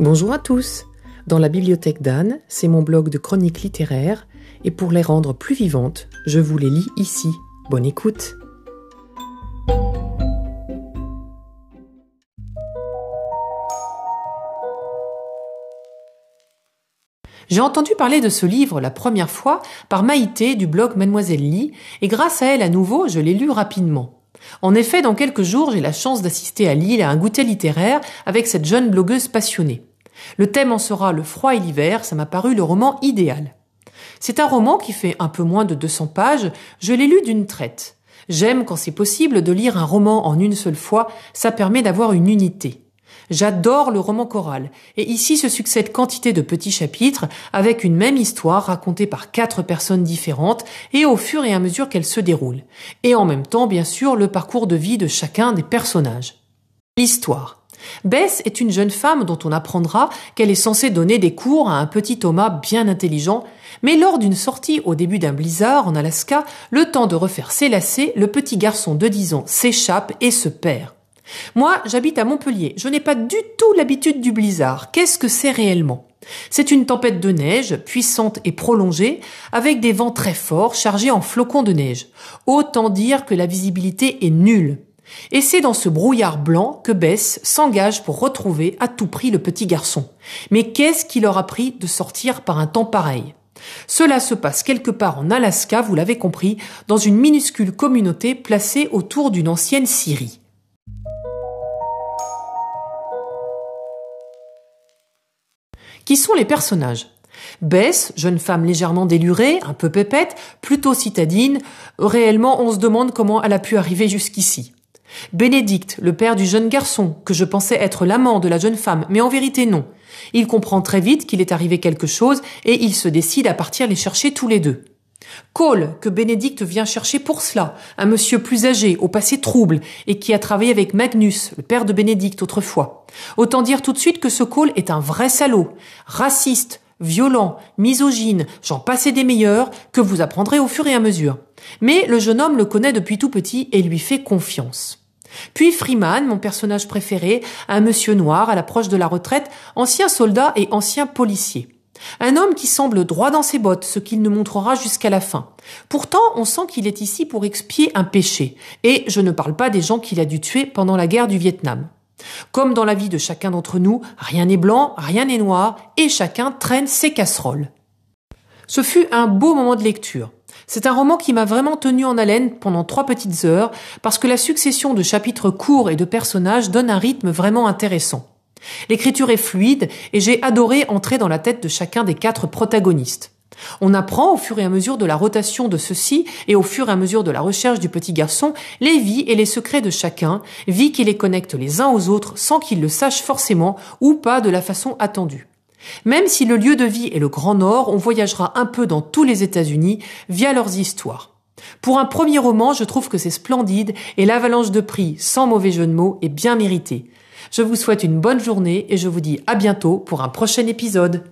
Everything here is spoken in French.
Bonjour à tous. Dans la bibliothèque d'Anne, c'est mon blog de chroniques littéraires et pour les rendre plus vivantes, je vous les lis ici. Bonne écoute. J'ai entendu parler de ce livre la première fois par Maïté du blog Mademoiselle Lee et grâce à elle à nouveau, je l'ai lu rapidement. En effet, dans quelques jours, j'ai la chance d'assister à Lille à un goûter littéraire avec cette jeune blogueuse passionnée. Le thème en sera le froid et l'hiver, ça m'a paru le roman idéal. C'est un roman qui fait un peu moins de 200 pages, je l'ai lu d'une traite. J'aime quand c'est possible de lire un roman en une seule fois, ça permet d'avoir une unité. J'adore le roman choral, et ici se succèdent quantité de petits chapitres avec une même histoire racontée par quatre personnes différentes et au fur et à mesure qu'elle se déroule. Et en même temps, bien sûr, le parcours de vie de chacun des personnages. L'histoire. Bess est une jeune femme dont on apprendra qu'elle est censée donner des cours à un petit Thomas bien intelligent, mais lors d'une sortie au début d'un blizzard en Alaska, le temps de refaire ses lacets, le petit garçon de 10 ans s'échappe et se perd. Moi, j'habite à Montpellier. Je n'ai pas du tout l'habitude du blizzard. Qu'est-ce que c'est réellement? C'est une tempête de neige, puissante et prolongée, avec des vents très forts chargés en flocons de neige. Autant dire que la visibilité est nulle. Et c'est dans ce brouillard blanc que Bess s'engage pour retrouver à tout prix le petit garçon. Mais qu'est-ce qui leur a pris de sortir par un temps pareil? Cela se passe quelque part en Alaska, vous l'avez compris, dans une minuscule communauté placée autour d'une ancienne Syrie. Qui sont les personnages? Bess, jeune femme légèrement délurée, un peu pépette, plutôt citadine, réellement on se demande comment elle a pu arriver jusqu'ici. Bénédicte, le père du jeune garçon, que je pensais être l'amant de la jeune femme, mais en vérité non. Il comprend très vite qu'il est arrivé quelque chose et il se décide à partir les chercher tous les deux. Cole, que Bénédicte vient chercher pour cela, un monsieur plus âgé, au passé trouble, et qui a travaillé avec Magnus, le père de Bénédicte autrefois. Autant dire tout de suite que ce Cole est un vrai salaud, raciste, violent, misogyne, j'en passais des meilleurs, que vous apprendrez au fur et à mesure. Mais le jeune homme le connaît depuis tout petit et lui fait confiance. Puis Freeman, mon personnage préféré, un monsieur noir à l'approche de la retraite, ancien soldat et ancien policier. Un homme qui semble droit dans ses bottes, ce qu'il ne montrera jusqu'à la fin. Pourtant, on sent qu'il est ici pour expier un péché. Et je ne parle pas des gens qu'il a dû tuer pendant la guerre du Vietnam. Comme dans la vie de chacun d'entre nous, rien n'est blanc, rien n'est noir, et chacun traîne ses casseroles. Ce fut un beau moment de lecture. C'est un roman qui m'a vraiment tenu en haleine pendant trois petites heures, parce que la succession de chapitres courts et de personnages donne un rythme vraiment intéressant. L'écriture est fluide et j'ai adoré entrer dans la tête de chacun des quatre protagonistes. On apprend au fur et à mesure de la rotation de ceux-ci et au fur et à mesure de la recherche du petit garçon les vies et les secrets de chacun, vies qui les connectent les uns aux autres sans qu'ils le sachent forcément ou pas de la façon attendue. Même si le lieu de vie est le Grand Nord, on voyagera un peu dans tous les États-Unis via leurs histoires. Pour un premier roman, je trouve que c'est splendide et l'avalanche de prix, sans mauvais jeu de mots, est bien méritée. Je vous souhaite une bonne journée et je vous dis à bientôt pour un prochain épisode.